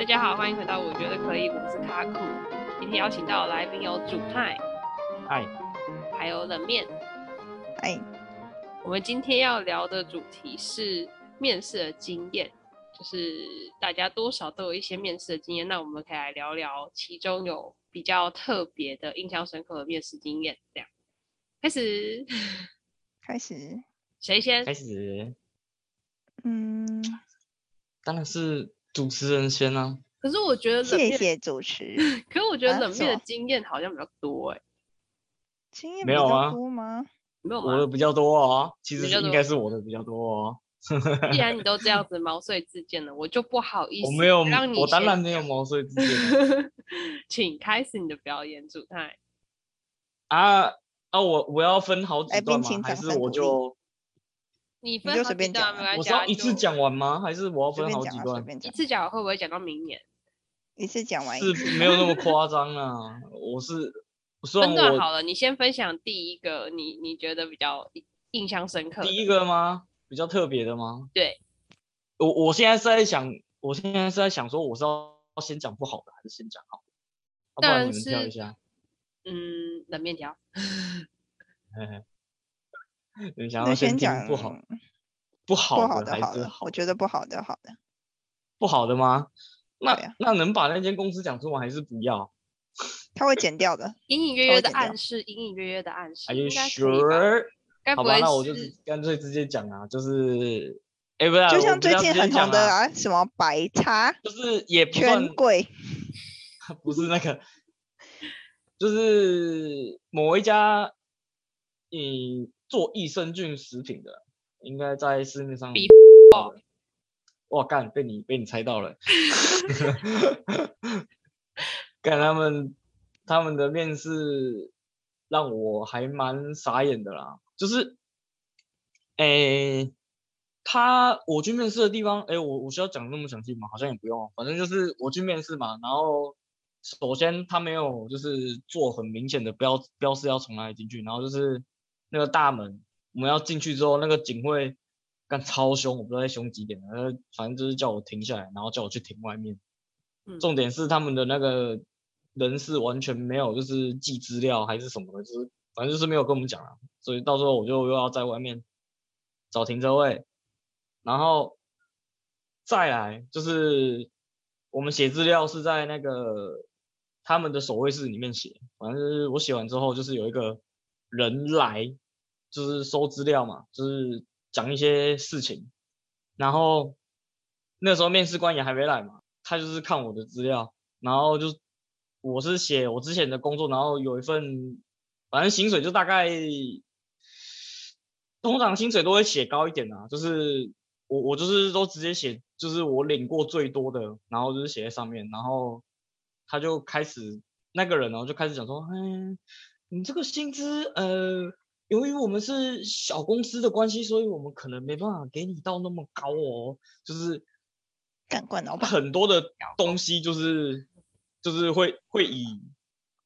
大家好，欢迎回到我觉得可以，我是卡酷。今天邀请到的来宾有主派，嗨，还有冷面，嗨。我们今天要聊的主题是面试的经验，就是大家多少都有一些面试的经验，那我们可以来聊聊其中有比较特别的、印象深刻的面试经验。这样，开始，开始，谁先？开始，嗯，当然是。主持人先啊，可是我觉得谢谢主持。可是我觉得冷面的经验好像比较多哎、欸，经验比较多吗？没有吗？我的比较多哦，其实应该是我的比较多哦。既然你都这样子 毛遂自荐了，我就不好意思。我没有，我当然没有毛遂自荐。请开始你的表演，主太。啊啊！我我要分好几段吗？还是我就？你分就随便讲，我是要一次讲完吗？还是我要分好几段？一次讲会不会讲到明年？一次讲完是没有那么 夸张啊。我是分段好了，你先分享第一个，你你觉得比较印象深刻？第一个吗？比较特别的吗？对。我我现在是在想，我现在是在想说，我是要先讲不好的，还是先讲好的？当然是。你们挑一下。嗯，冷面条。嘿嘿。你想要先讲不好，不好的还是好？我觉得不好的，好的，不好的吗？那那能把那间公司讲出来还是不要？他会剪掉的，隐隐约约的暗示，隐隐约约的暗示。Are you sure？好吧，那我就干脆直接讲啊，就是，哎，不是，就像最近很红的啊，什么白茶，就是也不算贵，不是那个，就是某一家，嗯。做益生菌食品的，应该在市面上。哇干，被你被你猜到了。干他们他们的面试让我还蛮傻眼的啦，就是，诶、欸，他我去面试的地方，哎、欸，我我需要讲那么详细吗？好像也不用，反正就是我去面试嘛，然后首先他没有就是做很明显的标标示要从哪里进去，然后就是。那个大门，我们要进去之后，那个警卫干超凶，我不知道在凶几点，反正就是叫我停下来，然后叫我去停外面。重点是他们的那个人事完全没有，就是记资料还是什么的，就是反正就是没有跟我们讲啊。所以到时候我就又要在外面找停车位，然后再来就是我们写资料是在那个他们的守卫室里面写，反正就是我写完之后就是有一个。人来就是收资料嘛，就是讲一些事情，然后那时候面试官也还没来嘛，他就是看我的资料，然后就我是写我之前的工作，然后有一份，反正薪水就大概，通常薪水都会写高一点啊，就是我我就是都直接写，就是我领过最多的，然后就是写在上面，然后他就开始那个人呢就开始讲说，嗯。你这个薪资，呃，由于我们是小公司的关系，所以我们可能没办法给你到那么高哦。就是，干惯老板很多的东西就是，就是会会以，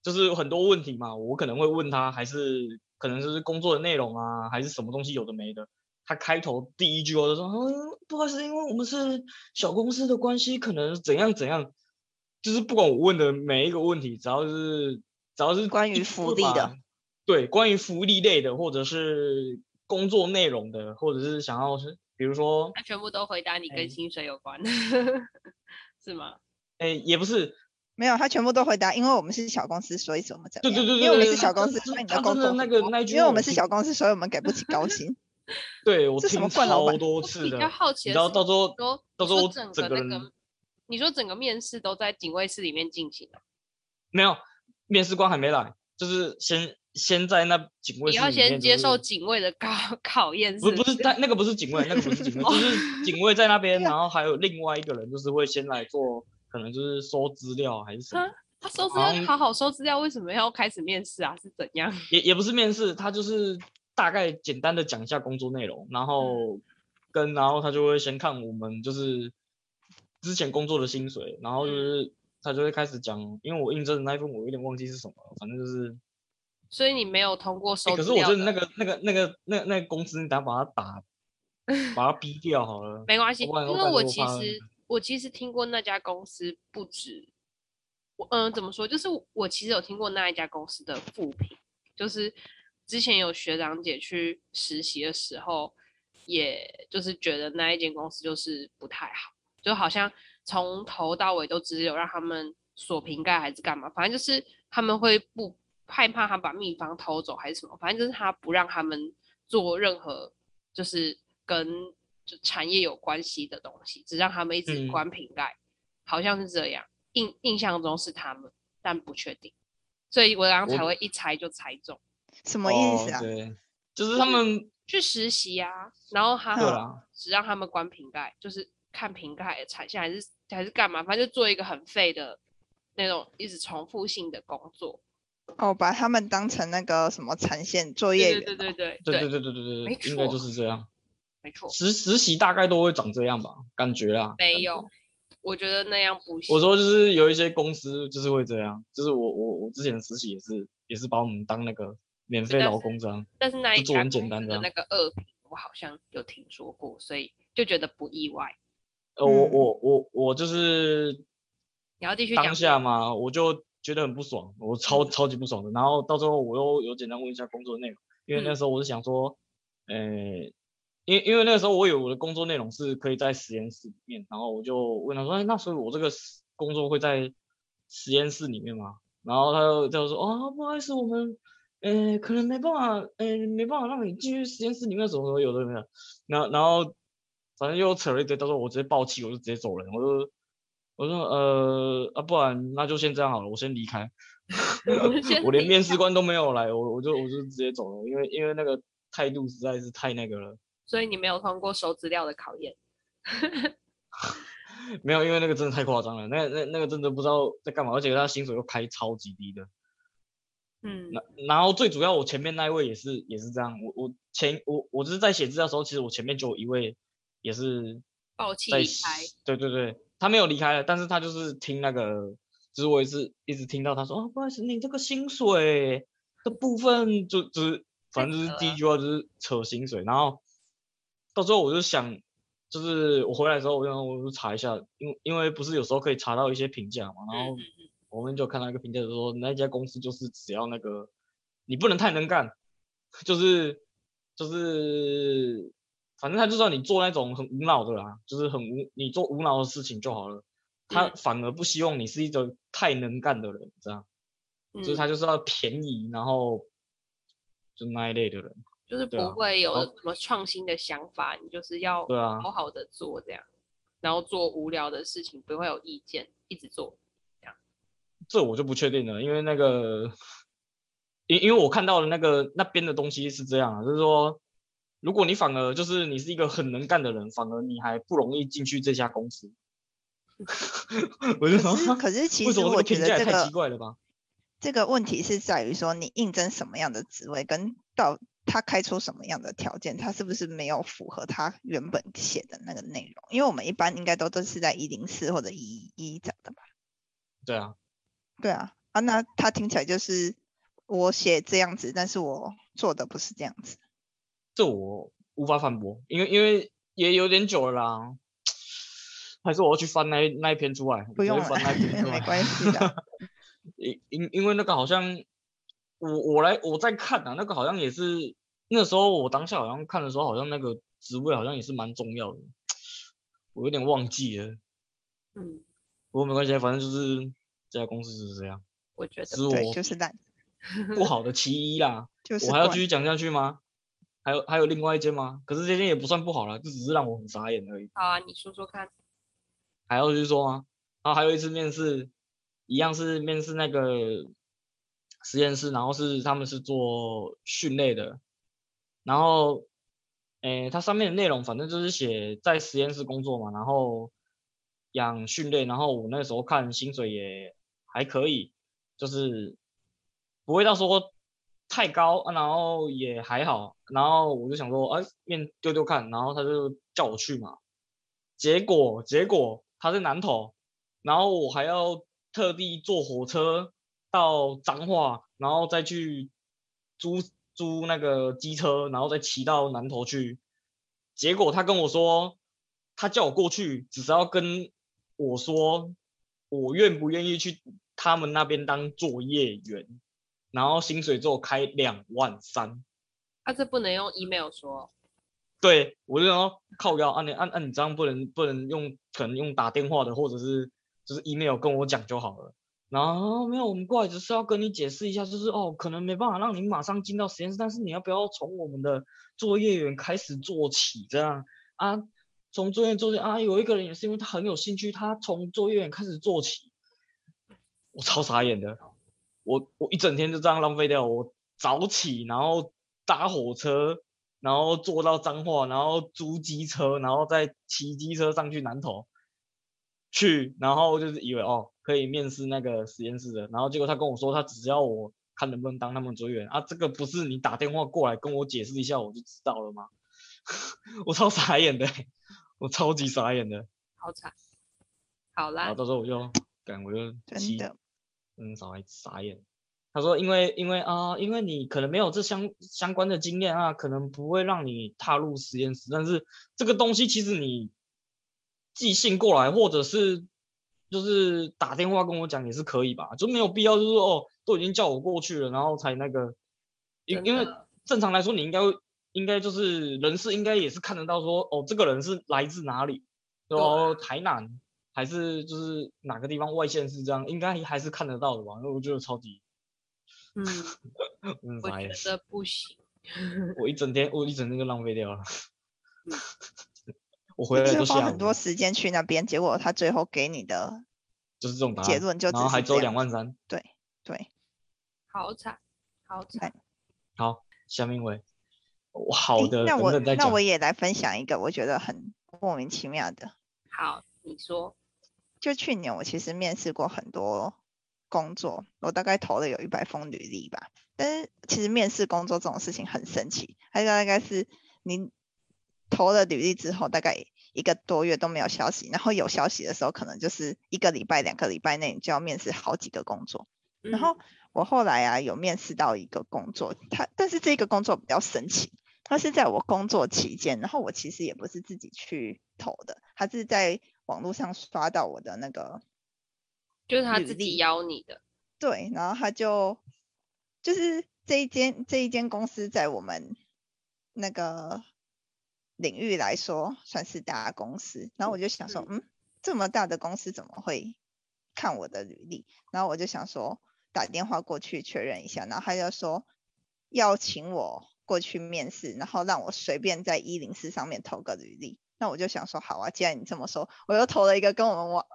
就是有很多问题嘛。我可能会问他，还是可能就是工作的内容啊，还是什么东西有的没的。他开头第一句话就说，嗯，不好意思，因为我们是小公司的关系，可能怎样怎样。就是不管我问的每一个问题，只要是。只要是关于福利的，对，关于福利类的，或者是工作内容的，或者是想要是，比如说，他全部都回答你跟薪水有关，欸、是吗？哎、欸，也不是，没有，他全部都回答，因为我们是小公司，所以怎么怎么样？对对对对，因为我们是小公司，所以你的工作那个那句，因为我们是小公司，所以我们给不起高薪。对，我 听超多次的，比较好奇的，然后到时候到时候整个那个，你说整个面试都在警卫室里面进行的？没有。面试官还没来，就是先先在那警卫室、就是，你要先接受警卫的考 考验。不不是他那个不是警卫，那个不是警卫，就是警卫在那边，然后还有另外一个人，就是会先来做，可能就是收资料还是什么。他收资料好好收资料，为什么要开始面试啊？是怎样？也也不是面试，他就是大概简单的讲一下工作内容，然后跟然后他就会先看我们就是之前工作的薪水，然后就是。嗯他就会开始讲，因为我印证的那一份我有点忘记是什么，反正就是，所以你没有通过收、欸。可是我觉得那个、那个、那个、那、那个公司，你等下把他打，把他逼掉好了。没关系，因为我其实我其实听过那家公司不止，我嗯怎么说，就是我其实有听过那一家公司的负评，就是之前有学长姐去实习的时候，也就是觉得那一间公司就是不太好，就好像从头到尾都只有让他们锁瓶盖还是干嘛，反正就是他们会不害怕他把秘方偷走还是什么，反正就是他不让他们做任何就是跟。就产业有关系的东西，只让他们一直关瓶盖，嗯，好像是这样。印印象中是他们，但不确定，所以我刚刚才会一猜就猜中。什么意思啊？哦、对，就是他们去实习啊，然后他只让他们关瓶盖，就是看瓶盖的产线还是还是干嘛，反正就做一个很废的那种一直重复性的工作。哦，把他们当成那个什么产线作业员？对对对对对对对对对对对，应该就是这样。没错，实实习大概都会长这样吧，感觉啊。没有，我觉得那样不行。我说就是有一些公司就是会这样，就是我我我之前实习也是也是把我们当那个免费劳工这样。但是那一做很简单的那个恶评，我好像有听说过，所以就觉得不意外。呃，我我我我就是你要继续当下嘛，我就觉得很不爽，我超、嗯、超级不爽的。然后到最后我又有简单问一下工作内容，因为那时候我是想说，呃、嗯。欸因因为那个时候我有我的工作内容是可以在实验室里面，然后我就问他说，哎，那所以我这个工作会在实验室里面吗？然后他就他就说，哦，不好意思，我们，呃，可能没办法，呃，没办法让你进去实验室里面，什么什么有的没有。然后然后反正又扯了一堆，到时候我直接爆气，我就直接走人，我就我说，呃，啊，不然那就先这样好了，我先离开。我连面试官都没有来，我我就我就直接走了，因为因为那个态度实在是太那个了。所以你没有通过收资料的考验，没有，因为那个真的太夸张了，那那那个真的不知道在干嘛，而且他薪水又开超级低的，嗯，然然后最主要我前面那一位也是也是这样，我我前我我就是在写资料的时候，其实我前面就有一位也是爆气离开，对对对，他没有离开了，但是他就是听那个，就是我也是一直听到他说，哦，不好意思，你这个薪水的部分就就是反正就是第一句话就是扯薪水，然后。到时候我就想，就是我回来的时候，我就我就查一下，因因为不是有时候可以查到一些评价嘛，然后我们就看到一个评价，就说那家公司就是只要那个你不能太能干，就是就是反正他就知道你做那种很无脑的啦，就是很无你做无脑的事情就好了，他反而不希望你是一个太能干的人，这样，就是他就是要便宜，然后就那一类的人。就是不会有什么创新的想法，啊、你就是要好好的做这样，啊，然后做无聊的事情不会有意见，一直做这样。这我就不确定了，因为那个，因因为我看到的那个那边的东西是这样，就是说，如果你反而就是你是一个很能干的人，反而你还不容易进去这家公司。我就说，可是其实我觉得这个太奇怪了吧？这个问题是在于说你应征什么样的职位跟到。他开出什么样的条件？他是不是没有符合他原本写的那个内容？因为我们一般应该都都是在一零四或者一一一找的吧？对啊，对啊，啊，那他听起来就是我写这样子，但是我做的不是这样子。这我无法反驳，因为因为也有点久了啦。还是我要去翻那那一篇出来？不用，翻那篇没关系的。因因因为那个好像。我我来我在看啊，那个好像也是那时候我当下好像看的时候，好像那个职位好像也是蛮重要的，我有点忘记了。嗯，不过没关系，反正就是这家公司就是这样。我觉得是我对，就是烂，不好的其一啦。就是我还要继续讲下去吗？还有还有另外一间吗？可是这间也不算不好了，就只是让我很傻眼而已。好啊，你说说看。还要继续说吗？然后还有一次面试，一样是面试那个。实验室，然后是他们是做训类的，然后，诶，它上面的内容反正就是写在实验室工作嘛，然后养训类，然后我那时候看薪水也还可以，就是不会到说太高，然后也还好，然后我就想说，哎，面丢丢看，然后他就叫我去嘛，结果结果他在南投，然后我还要特地坐火车。到彰化，然后再去租租那个机车，然后再骑到南投去。结果他跟我说，他叫我过去，只是要跟我说我愿不愿意去他们那边当作业员，然后薪水就开两万三。他、啊、这不能用 email 说。对，我就要靠腰，按你按按你这样不能不能用，可能用打电话的或者是就是 email 跟我讲就好了。然后没有，我们过来只是要跟你解释一下，就是哦，可能没办法让你马上进到实验室，但是你要不要从我们的作业员开始做起，这样啊？从作业做起啊？有一个人也是因为他很有兴趣，他从作业员开始做起，我超傻眼的，我我一整天就这样浪费掉，我早起，然后搭火车，然后坐到彰化，然后租机车，然后再骑机车上去南投去，然后就是以为哦。可以面试那个实验室的，然后结果他跟我说，他只要我看能不能当他们组员啊，这个不是你打电话过来跟我解释一下我就知道了吗？我超傻眼的，我超级傻眼的，好惨，好啦，然后到时候我就赶，我就真的，嗯，傻傻眼。他说因为因为啊、呃，因为你可能没有这相相关的经验啊，可能不会让你踏入实验室，但是这个东西其实你寄信过来或者是。就是打电话跟我讲也是可以吧，就没有必要，就是说哦，都已经叫我过去了，然后才那个，因因为正常来说，你应该应该就是人事应该也是看得到说，哦，这个人是来自哪里，然后台南还是就是哪个地方外线是这样，应该还是看得到的吧？那我觉得超级，嗯，我觉得不行，我一整天我一整天就浪费掉了。嗯 我回来就花很多时间去那边，结果他最后给你的就是这种结论，就然后还只有两万三。对对，好惨，好惨。好，下面一位，好的，那我等等那我也来分享一个我觉得很莫名其妙的。好，你说。就去年我其实面试过很多工作，我大概投了有一百封履历吧。但是其实面试工作这种事情很神奇，还有大概是你。投了履历之后，大概一个多月都没有消息，然后有消息的时候，可能就是一个礼拜、两个礼拜内你就要面试好几个工作。嗯、然后我后来啊，有面试到一个工作，它但是这个工作比较神奇，他是在我工作期间，然后我其实也不是自己去投的，他是在网络上刷到我的那个，就是他自己邀你的。对，然后他就就是这一间这一间公司在我们那个。领域来说算是大公司，然后我就想说，嗯，这么大的公司怎么会看我的履历？然后我就想说打电话过去确认一下，然后他就说要请我过去面试，然后让我随便在一零四上面投个履历。那我就想说，好啊，既然你这么说，我又投了一个跟我们我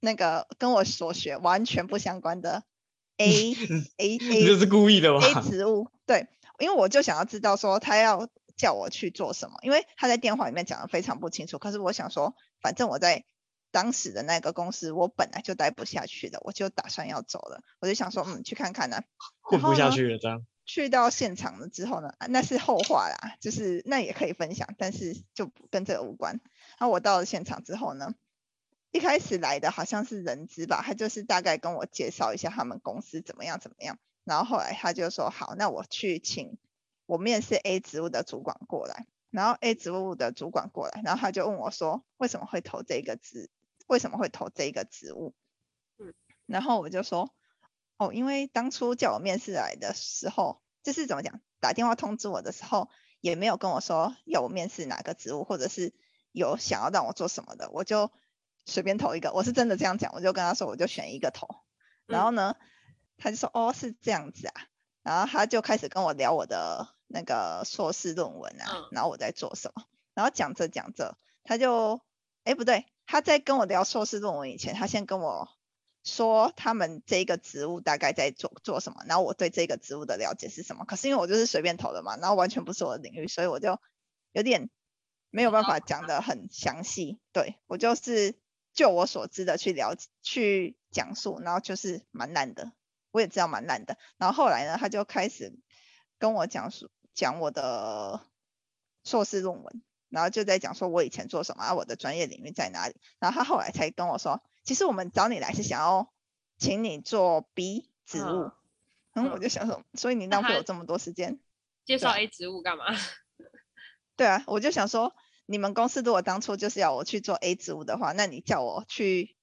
那个跟我所学完全不相关的 A A A，你这是故意的吗？A 植物，对，因为我就想要知道说他要。叫我去做什么？因为他在电话里面讲的非常不清楚。可是我想说，反正我在当时的那个公司，我本来就待不下去的，我就打算要走了。我就想说，嗯，去看看呢。混不下去了，这样。去到现场了之后呢，那是后话啦，就是那也可以分享，但是就跟这个无关。然后我到了现场之后呢，一开始来的好像是人资吧，他就是大概跟我介绍一下他们公司怎么样怎么样。然后后来他就说，好，那我去请。我面试 A 职务的主管过来，然后 A 职务的主管过来，然后他就问我说：“为什么会投这个职？为什么会投这个职务？”嗯，然后我就说：“哦，因为当初叫我面试来的时候，就是怎么讲，打电话通知我的时候，也没有跟我说要我面试哪个职务，或者是有想要让我做什么的，我就随便投一个。我是真的这样讲，我就跟他说，我就选一个投。然后呢，他就说：‘哦，是这样子啊。’然后他就开始跟我聊我的。”那个硕士论文啊，嗯、然后我在做什么？然后讲着讲着，他就，哎，不对，他在跟我聊硕士论文以前，他先跟我说他们这个职务大概在做做什么，然后我对这个职务的了解是什么。可是因为我就是随便投的嘛，然后完全不是我的领域，所以我就有点没有办法讲的很详细。对，我就是就我所知的去了解去讲述，然后就是蛮烂的，我也知道蛮烂的。然后后来呢，他就开始跟我讲述。讲我的硕士论文，然后就在讲说我以前做什么，啊，我的专业领域在哪里。然后他后来才跟我说，其实我们找你来是想要请你做 B 职务。嗯，然后我就想说，所以你浪费我这么多时间，介绍 A 职务干嘛？对啊，我就想说，你们公司如果当初就是要我去做 A 职务的话，那你叫我去，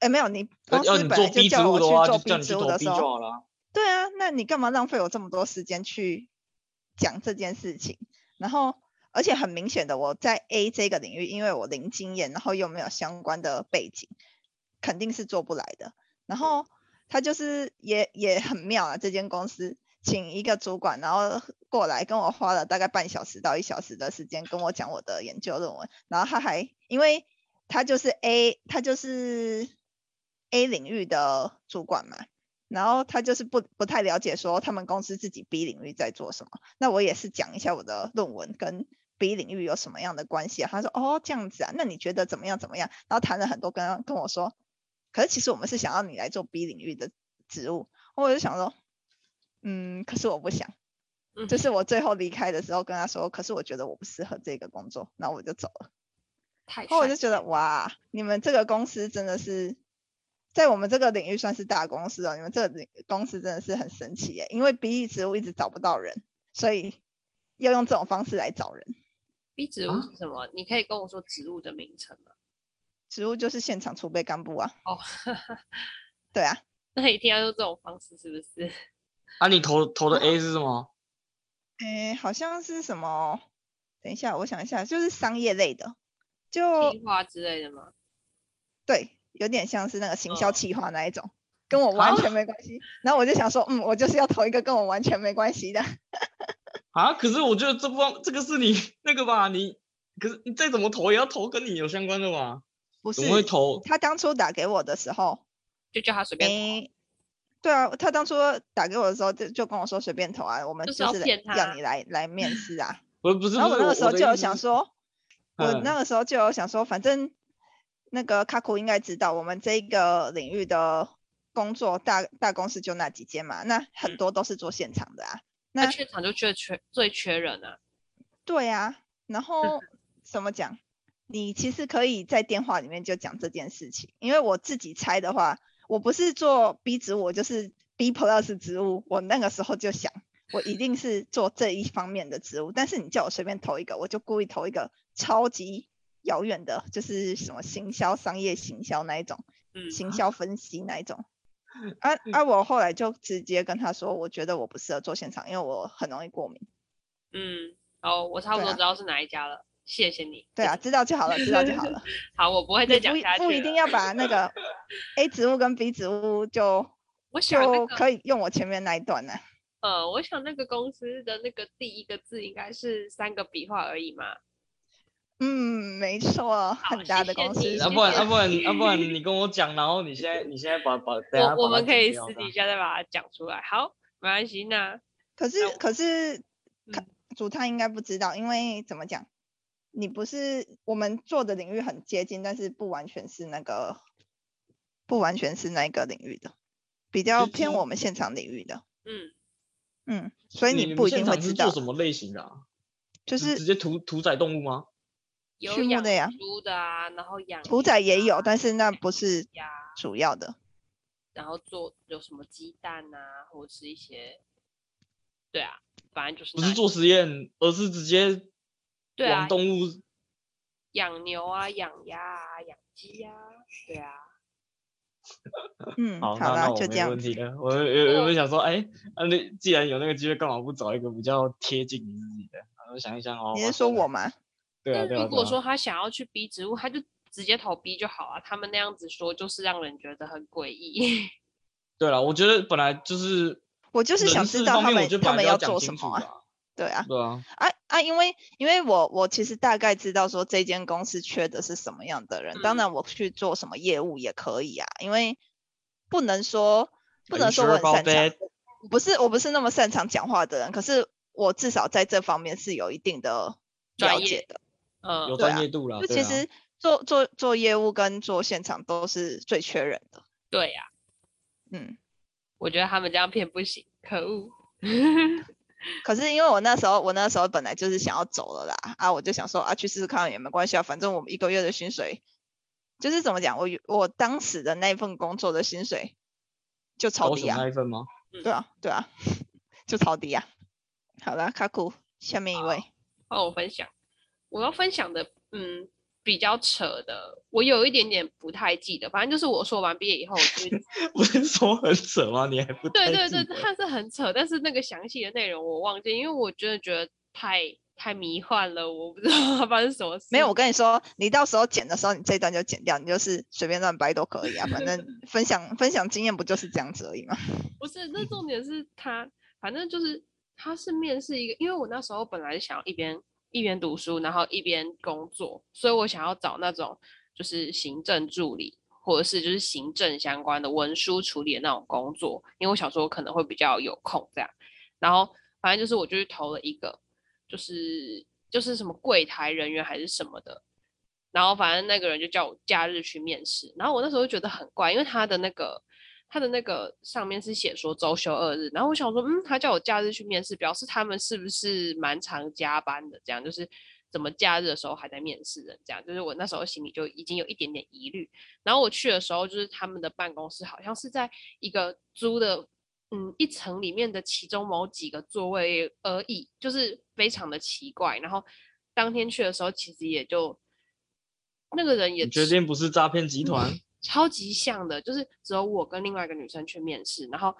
哎，没有，你公司本来就叫我去做 B 职务的时候，对啊，那你干嘛浪费我这么多时间去讲这件事情？然后，而且很明显的，我在 A 这个领域，因为我零经验，然后又没有相关的背景，肯定是做不来的。然后他就是也也很妙啊，这间公司。请一个主管，然后过来跟我花了大概半小时到一小时的时间跟我讲我的研究论文，然后他还因为他就是 A，他就是 A 领域的主管嘛，然后他就是不不太了解说他们公司自己 B 领域在做什么，那我也是讲一下我的论文跟 B 领域有什么样的关系啊，他说哦这样子啊，那你觉得怎么样怎么样？然后谈了很多跟跟我说，可是其实我们是想要你来做 B 领域的职务，我就想说。嗯，可是我不想，就是我最后离开的时候跟他说，可是我觉得我不适合这个工作，那我就走了。然后我就觉得哇，你们这个公司真的是在我们这个领域算是大公司哦，你们这个公司真的是很神奇耶，因为 B 职务一直找不到人，所以要用这种方式来找人。B 植物是什么？你可以跟我说植物的名称吗？植物就是现场储备干部啊。哦，对啊，那一定要用这种方式是不是？啊，你投投的 A 是什么？哎、欸，好像是什么？等一下，我想一下，就是商业类的，就计划之类的吗？对，有点像是那个行销企划那一种，哦、跟我完全没关系。啊、然后我就想说，嗯，我就是要投一个跟我完全没关系的。啊，可是我觉得这不这个是你 那个吧？你可是你再怎么投也要投跟你有相关的吧？不是，怎么会投？他当初打给我的时候，就叫他随便投。欸对啊，他当初打给我的时候就就跟我说随便投啊，我们就是要你来来面试啊。不不是，然后我那个时候就有想说，我那个时候就有想说，反正那个卡库应该知道我们这个领域的工作大大公司就那几间嘛，那很多都是做现场的啊。那现场就缺缺最缺人啊。对啊，然后怎么讲？你其实可以在电话里面就讲这件事情，因为我自己猜的话。我不是做 B 植物，我就是 B plus 植物。我那个时候就想，我一定是做这一方面的植物。但是你叫我随便投一个，我就故意投一个超级遥远的，就是什么行销、商业行销那一种，嗯，行销分析那一种。啊啊！我后来就直接跟他说，我觉得我不适合做现场，因为我很容易过敏。嗯，哦，我差不多知道是哪一家了。谢谢你。对啊，知道就好了，知道就好了。好，我不会再讲下去。不一定要把那个 A 植物跟 B 植物就，我可以用我前面那一段呢。呃，我想那个公司的那个第一个字应该是三个笔画而已嘛。嗯，没错，很大的公司。啊，不然啊不然啊不然你跟我讲，然后你现在你现在把把，等下把我我们可以私底下再把它讲出来。好，没关系，那可是可是，主他应该不知道，因为怎么讲？你不是我们做的领域很接近，但是不完全是那个，不完全是那个领域的，比较偏我们现场领域的。嗯嗯，所以你不一定会知道。做什么类型的啊？就是直接屠屠宰动物吗？有养的呀，猪的啊，然后养屠宰也有，但是那不是主要的。然后做有什么鸡蛋啊，或者是一些，对啊，反正就是不是做实验，而是直接。对啊，动物养牛啊，养鸭啊，养鸡啊，对啊。嗯，好，好那那我没问题了。我有有没想说，哎，那那既然有那个机会，干嘛不找一个比较贴近你自己的？我想一想哦。你是说我吗？对啊，对啊。如果说他想要去 B 职务，他就直接投 B 就好啊。他们那样子说，就是让人觉得很诡异。对了，我觉得本来就是，我就是想知道他们他们要做什么啊。对啊，对啊，啊啊，因为因为我我其实大概知道说这间公司缺的是什么样的人，嗯、当然我去做什么业务也可以啊，因为不能说不能说我很擅长，不是我不是那么擅长讲话的人，可是我至少在这方面是有一定的了解的，嗯，有专业度了。就其实做做做业务跟做现场都是最缺人的。对呀、啊，嗯，我觉得他们这样骗不行，可恶。可是因为我那时候，我那时候本来就是想要走了啦，啊，我就想说啊，去试试看也没关系啊，反正我们一个月的薪水，就是怎么讲，我我当时的那份工作的薪水就超低啊。那一份吗？对啊，对啊，就超低啊。好了，卡库，下面一位。帮我分享。我要分享的，嗯，比较扯的，我有一点点不太记得。反正就是我说完毕业以后，不是说很扯吗？你还不对对对，它是很扯，但是那个详细的内容我忘记，因为我真的觉得太太迷幻了，我不知道发生什么事。没有，我跟你说，你到时候剪的时候，你这一段就剪掉，你就是随便乱掰都可以啊。反正 分享分享经验不就是这样子而已吗？不是，那重点是他，反正就是他是面试一个，因为我那时候本来想要一边。一边读书，然后一边工作，所以我想要找那种就是行政助理，或者是就是行政相关的文书处理的那种工作，因为我想说我可能会比较有空这样。然后反正就是我就去投了一个，就是就是什么柜台人员还是什么的。然后反正那个人就叫我假日去面试，然后我那时候觉得很怪，因为他的那个。他的那个上面是写说周休二日，然后我想说，嗯，他叫我假日去面试，表示他们是不是蛮常加班的？这样就是怎么假日的时候还在面试人？这样就是我那时候心里就已经有一点点疑虑。然后我去的时候，就是他们的办公室好像是在一个租的，嗯，一层里面的其中某几个座位而已，就是非常的奇怪。然后当天去的时候，其实也就那个人也你确定不是诈骗集团？嗯超级像的，就是只有我跟另外一个女生去面试，然后，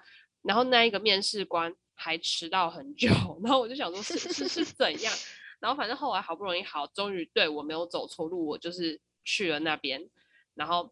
然后那一个面试官还迟到很久，然后我就想说是是是 怎样，然后反正后来好不容易好，终于对我没有走错路，我就是去了那边，然后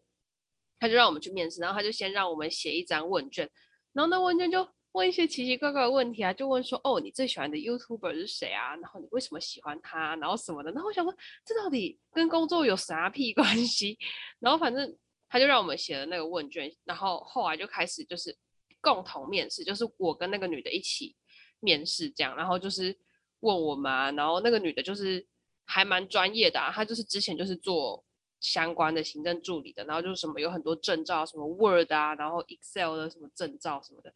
他就让我们去面试，然后他就先让我们写一张问卷，然后那问卷就问一些奇奇怪怪的问题啊，就问说哦，你最喜欢的 YouTuber 是谁啊？然后你为什么喜欢他？然后什么的，然后我想说这到底跟工作有啥屁关系？然后反正。他就让我们写了那个问卷，然后后来就开始就是共同面试，就是我跟那个女的一起面试这样，然后就是问我们，然后那个女的就是还蛮专业的啊，她就是之前就是做相关的行政助理的，然后就是什么有很多证照，什么 Word 啊，然后 Excel 的什么证照什么的，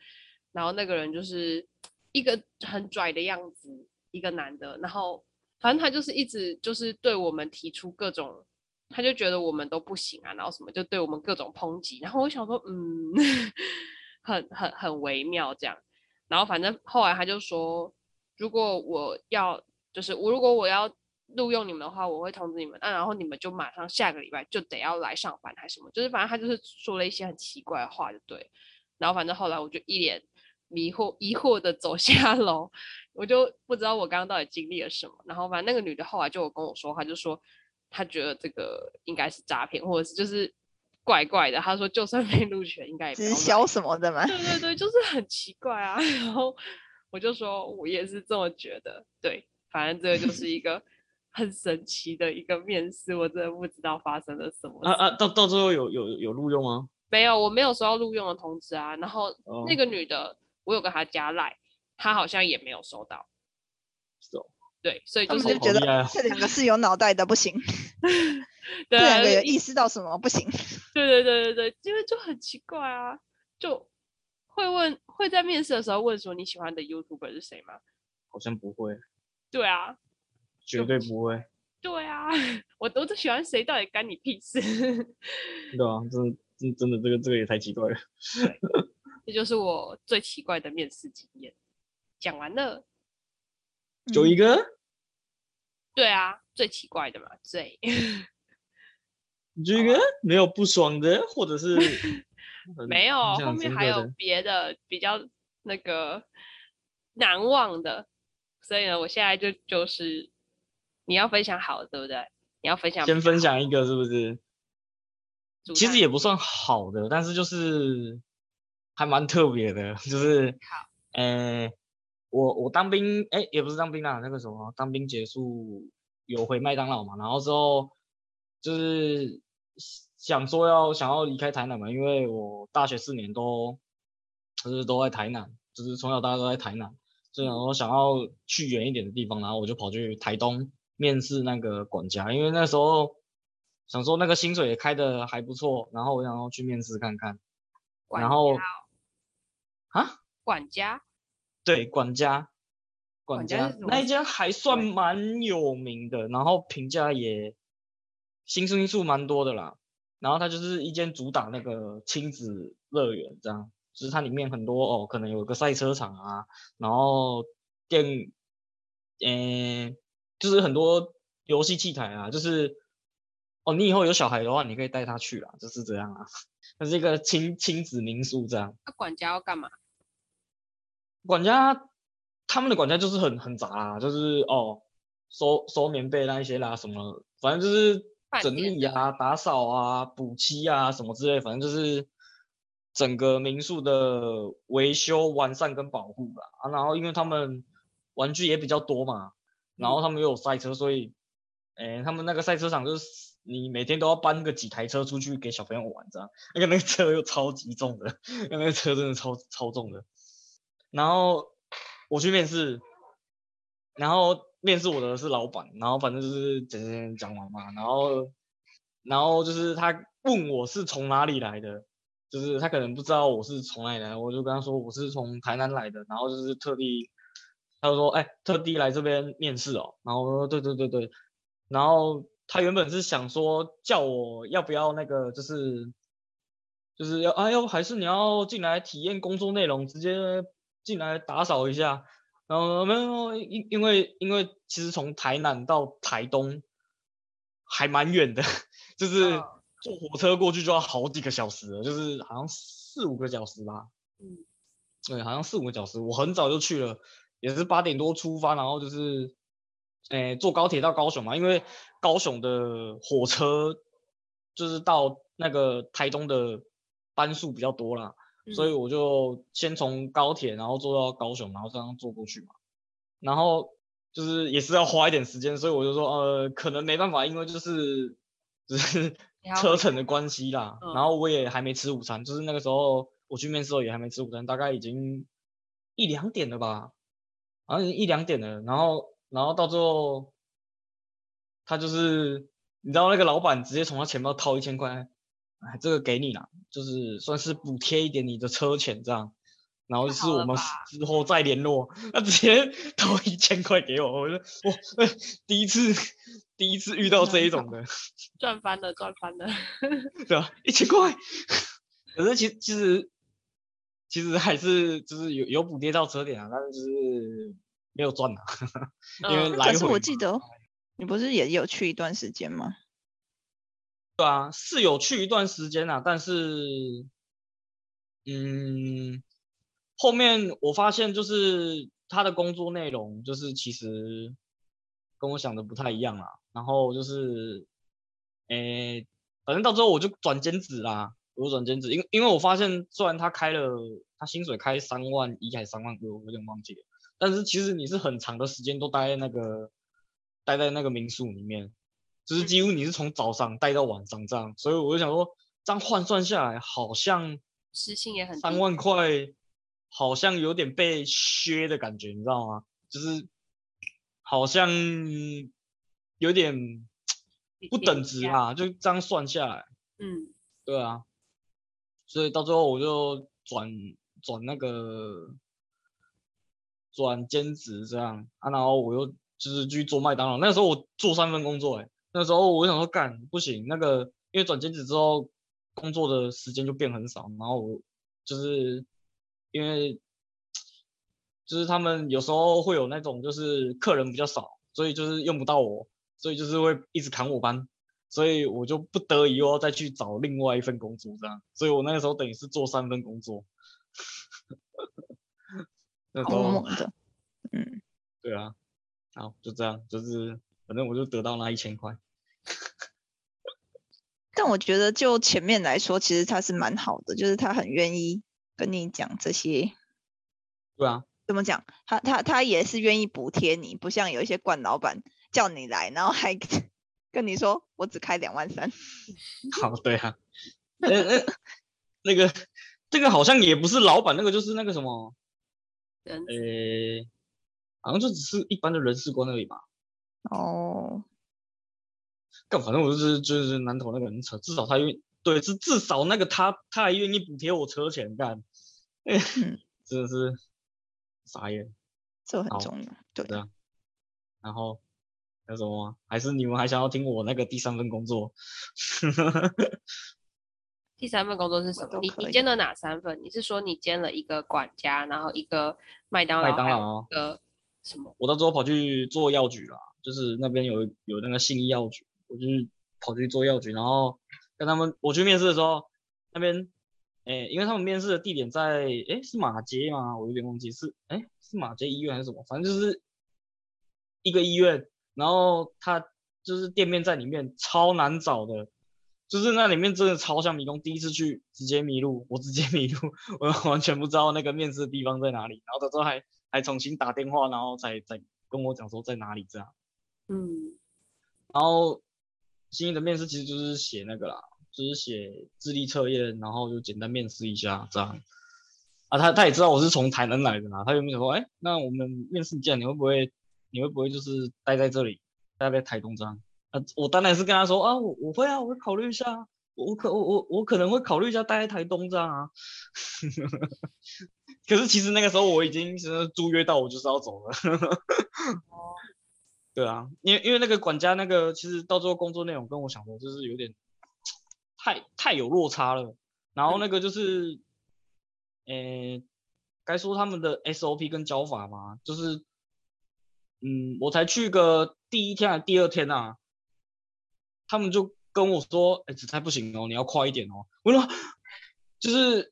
然后那个人就是一个很拽的样子，一个男的，然后反正他就是一直就是对我们提出各种。他就觉得我们都不行啊，然后什么就对我们各种抨击，然后我想说，嗯，很很很微妙这样，然后反正后来他就说，如果我要就是我如果我要录用你们的话，我会通知你们，啊，然后你们就马上下个礼拜就得要来上班还是什么，就是反正他就是说了一些很奇怪的话就对，然后反正后来我就一脸迷惑疑惑的走下楼，我就不知道我刚刚到底经历了什么，然后反正那个女的后来就有跟我说，她就说。他觉得这个应该是诈骗，或者是就是怪怪的。他说，就算被录取，应该也不直销什么的嘛。对对对，就是很奇怪啊。然后我就说，我也是这么觉得。对，反正这个就是一个 很神奇的一个面试，我真的不知道发生了什么。啊啊，到到最后有有有录用吗？没有，我没有收到录用的通知啊。然后那个女的，我有跟她加赖，她好像也没有收到。是哦。对，所以就是就觉得这两个是有脑袋的不行，对这两个有意识到什么不行？对对对对对，因为就很奇怪啊，就会问会在面试的时候问说你喜欢的 YouTuber 是谁吗？好像不会。对啊，绝对不会。对啊，我都是喜欢谁，到底干你屁事？对啊，真真真的这个这个也太奇怪了。这就是我最奇怪的面试经验，讲完了。就一个、嗯？对啊，最奇怪的嘛，最。就一个没有不爽的，或者是 没有，后面还有别的比较那个难忘的，所以呢，我现在就就是你要分享好的，对不对？你要分享，先分享一个是不是？其实也不算好的，但是就是还蛮特别的，就是好，呃。我我当兵，哎，也不是当兵啦，那个什么，当兵结束有回麦当劳嘛，然后之后就是想说要想要离开台南嘛，因为我大学四年都就是都在台南，就是从小到大都在台南，所以想说想要去远一点的地方，然后我就跑去台东面试那个管家，因为那时候想说那个薪水也开的还不错，然后我想要去面试看看，然后啊，管家。对，管家，管家，那一间还算蛮有名的，然后评价也，新生数蛮多的啦。然后它就是一间主打那个亲子乐园，这样，就是它里面很多哦，可能有个赛车场啊，然后电，嗯、呃，就是很多游戏器材啊，就是哦，你以后有小孩的话，你可以带他去啦，就是这样啊。它是一个亲亲子民宿这样。那管家要干嘛？管家他们的管家就是很很杂啊，就是哦，收收棉被那一些啦什么，反正就是整理啊、打扫啊、补漆啊什么之类，反正就是整个民宿的维修、完善跟保护吧。啊，然后因为他们玩具也比较多嘛，然后他们又有赛车，所以，哎，他们那个赛车场就是你每天都要搬个几台车出去给小朋友玩，这样。那个那个车又超级重的，那个车真的超超重的。然后我去面试，然后面试我的是老板，然后反正就是简简讲完嘛，然后然后就是他问我是从哪里来的，就是他可能不知道我是从哪里来，我就跟他说我是从台南来的，然后就是特地，他就说哎，特地来这边面试哦，然后我说对对对对，然后他原本是想说叫我要不要那个就是就是要哎呦还是你要进来体验工作内容直接。进来打扫一下，然后没有，因因为因为其实从台南到台东还蛮远的，就是坐火车过去就要好几个小时了，就是好像四五个小时吧。嗯，对，好像四五个小时。我很早就去了，也是八点多出发，然后就是，诶，坐高铁到高雄嘛，因为高雄的火车就是到那个台东的班数比较多啦。所以我就先从高铁，然后坐到高雄，然后这样坐过去嘛。然后就是也是要花一点时间，所以我就说，呃，可能没办法，因为就是就是车程的关系啦。然后我也还没吃午餐，就是那个时候我去面试的时候也还没吃午餐，大概已经一两点了吧，好像一两点了。然后然后到最后，他就是你知道那个老板直接从他钱包掏一千块。哎，这个给你了，就是算是补贴一点你的车钱这样，然后就是我们之后再联络，那直接投一千块给我，我说我第一次第一次遇到这一种的，赚翻了赚翻了，对吧？一千块，可是其其实其实还是就是有有补贴到车点啊，但是就是没有赚啊，因为来回。可是我记得你不是也有去一段时间吗？对啊，是有去一段时间啊，但是，嗯，后面我发现就是他的工作内容就是其实跟我想的不太一样啦。然后就是，诶，反正到最后我就转兼职啦，我转兼职，因因为我发现虽然他开了，他薪水开三万一还是三万多，我有点忘记了，但是其实你是很长的时间都待在那个待在那个民宿里面。就是几乎你是从早上带到晚上这样，所以我就想说，这样换算下来好像时薪也很三万块，好像有点被削的感觉，你知道吗？就是好像有点不等值啊，就这样算下来，嗯，对啊，所以到最后我就转转那个转兼职这样啊，然后我又就是去做麦当劳，那时候我做三份工作，欸，哎。那时候我想说干不行，那个因为转兼职之后工作的时间就变很少，然后我就是因为就是他们有时候会有那种就是客人比较少，所以就是用不到我，所以就是会一直砍我班，所以我就不得已又要再去找另外一份工作这样，所以我那个时候等于是做三份工作。那时候的，嗯，对啊，好就这样，就是。反正我就得到那一千块，但我觉得就前面来说，其实他是蛮好的，就是他很愿意跟你讲这些。对啊。怎么讲？他他他也是愿意补贴你，不像有一些惯老板叫你来，然后还 跟你说我只开两万三。好，对啊。那那那个这个好像也不是老板，那个就是那个什么，呃、欸，好像就只是一般的人事官而已吧。哦，干，反正我就是就是南投那个人扯，至少他愿对，至至少那个他他还愿意补贴我车钱干，嗯，真的是傻眼，这很重要，对啊。然后还有什么吗？还是你们还想要听我那个第三份工作？第三份工作是什么？你你兼了哪三份？你是说你兼了一个管家，然后一个麦当劳，麦当劳，一个什么？我到最后跑去做药局了。就是那边有有那个信义药局，我就是跑去做药局，然后跟他们我去面试的时候，那边，哎，因为他们面试的地点在，哎，是马街吗？我有点忘记是，哎，是马街医院还是什么？反正就是一个医院，然后他就是店面在里面，超难找的。就是那里面真的超像迷宫，第一次去直接迷路，我直接 迷路，我完全不知道那个面试的地方在哪里，然后他说还还重新打电话，然后才才跟我讲说在哪里这样。嗯，然后心仪的面试其实就是写那个啦，就是写智力测验，然后就简单面试一下这样。啊，他他也知道我是从台南来的啦，他有没有说，哎，那我们面试见你会不会你会不会就是待在这里，待在台东这样？啊，我当然是跟他说啊，我我会啊，我会考虑一下，我可我我我可能会考虑一下待在台东这样啊。可是其实那个时候我已经是租约到，我就是要走了。对啊，因为因为那个管家那个其实到最后工作内容跟我想的就是有点太太有落差了。然后那个就是，诶，该说他们的 SOP 跟教法嘛，就是，嗯，我才去个第一天还第二天啊。他们就跟我说：“哎，紫菜不行哦，你要快一点哦。”我说：“就是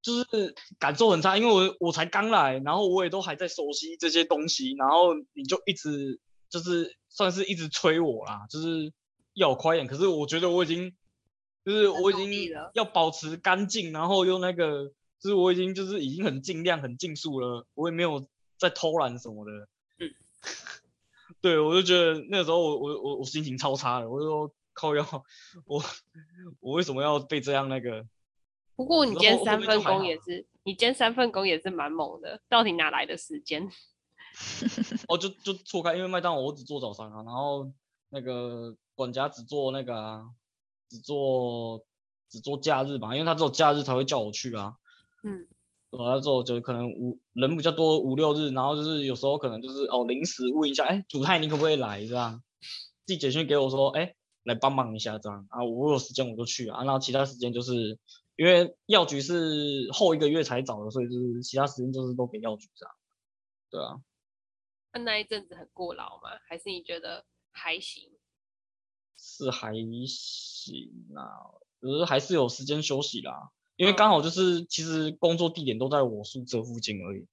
就是感受很差，因为我我才刚来，然后我也都还在熟悉这些东西，然后你就一直就是算是一直催我啦，就是要我快一点。可是我觉得我已经就是我已经要保持干净，然后又那个就是我已经就是已经很尽量很尽速了，我也没有在偷懒什么的。”嗯。对，我就觉得那个时候我我我我心情超差的，我就说靠要，我 我为什么要被这样那个？不过你兼三份工也是，你兼三份工也是蛮猛的，到底哪来的时间？哦，就就错开，因为麦当劳我只做早上啊，然后那个管家只做那个啊，只做只做假日吧，因为他只有假日才会叫我去啊。嗯。完了之后就可能五人比较多五六日，然后就是有时候可能就是哦临时问一下，哎，主太你可不可以来这样？寄简讯给我说，哎，来帮忙一下这样啊，我有时间我就去啊，然后其他时间就是因为药局是后一个月才找的，所以就是其他时间就是都给药局这样。对啊。那那一阵子很过劳吗？还是你觉得还行？是还行啊，只是还是有时间休息啦。因为刚好就是，其实工作地点都在我宿舍附近而已，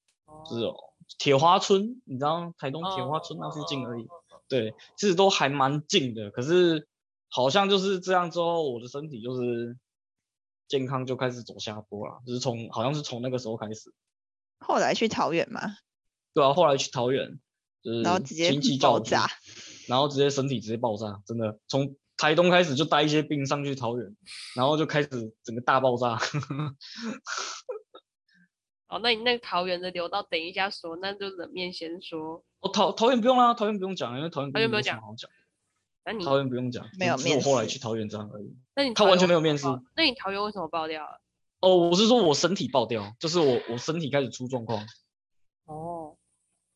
就是哦，铁花村，你知道台东铁花村那附近而已，对，其实都还蛮近的。可是好像就是这样之后，我的身体就是健康就开始走下坡了，就是从好像是从那个时候开始。后来去桃园吗？对啊，后来去桃园，就是然后直接爆炸，然后直接身体直接爆炸，真的从。台东开始就带一些病上去桃园，然后就开始整个大爆炸。哦，那你那个桃园的留到等一下说，那就冷面先说。哦，桃桃园不用啦，桃园不用讲，因为桃园没有什么好讲。那你桃园不用讲，没有面试。我后来去桃园这样而已。那你他完全没有面试。那你桃园为什么爆掉了？哦，我是说我身体爆掉，就是我我身体开始出状况。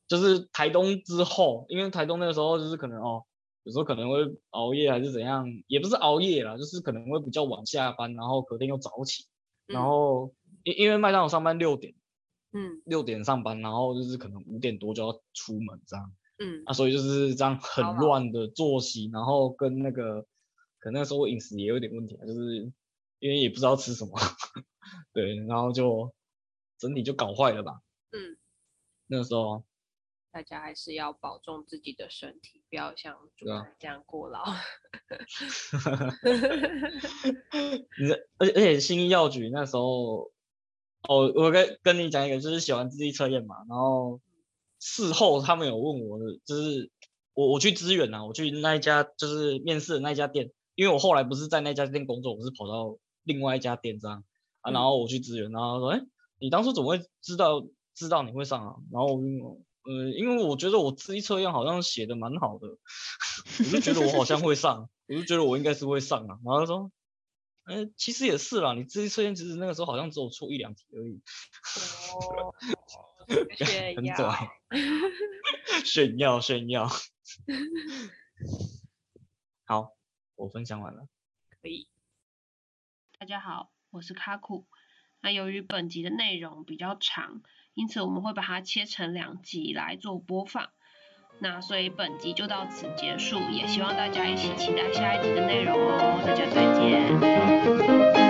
哦。就是台东之后，因为台东那个时候就是可能哦。有时候可能会熬夜还是怎样，也不是熬夜啦，就是可能会比较晚下班，然后隔天又早起，嗯、然后因因为麦当劳上班六点，嗯，六点上班，然后就是可能五点多就要出门这样，嗯，啊，所以就是这样很乱的作息，然后跟那个可能那时候我饮食也有点问题，就是因为也不知道吃什么，对，然后就整体就搞坏了吧，嗯，那个时候。大家还是要保重自己的身体，不要像主持这样过劳。你而且而且新医药局那时候，哦，我跟跟你讲一个，就是写完智力测验嘛，然后事后他们有问我的，就是我我去支援啊，我去那一家就是面试的那一家店，因为我后来不是在那家店工作，我是跑到另外一家店这样啊，然后我去支援，然后说，哎，你当初怎么会知道知道你会上啊？然后我。呃，因为我觉得我自己测验好像写的蛮好的，我就觉得我好像会上，我就觉得我应该是会上啊。然后他说，呃，其实也是啦，你自己测验其实那个时候好像只有错一两题而已。哦，炫耀，炫耀炫耀。好，我分享完了。可以。大家好，我是卡库。那由于本集的内容比较长。因此我们会把它切成两集来做播放。那所以本集就到此结束也希望大家一起期待下一集的内容哦。大家再见。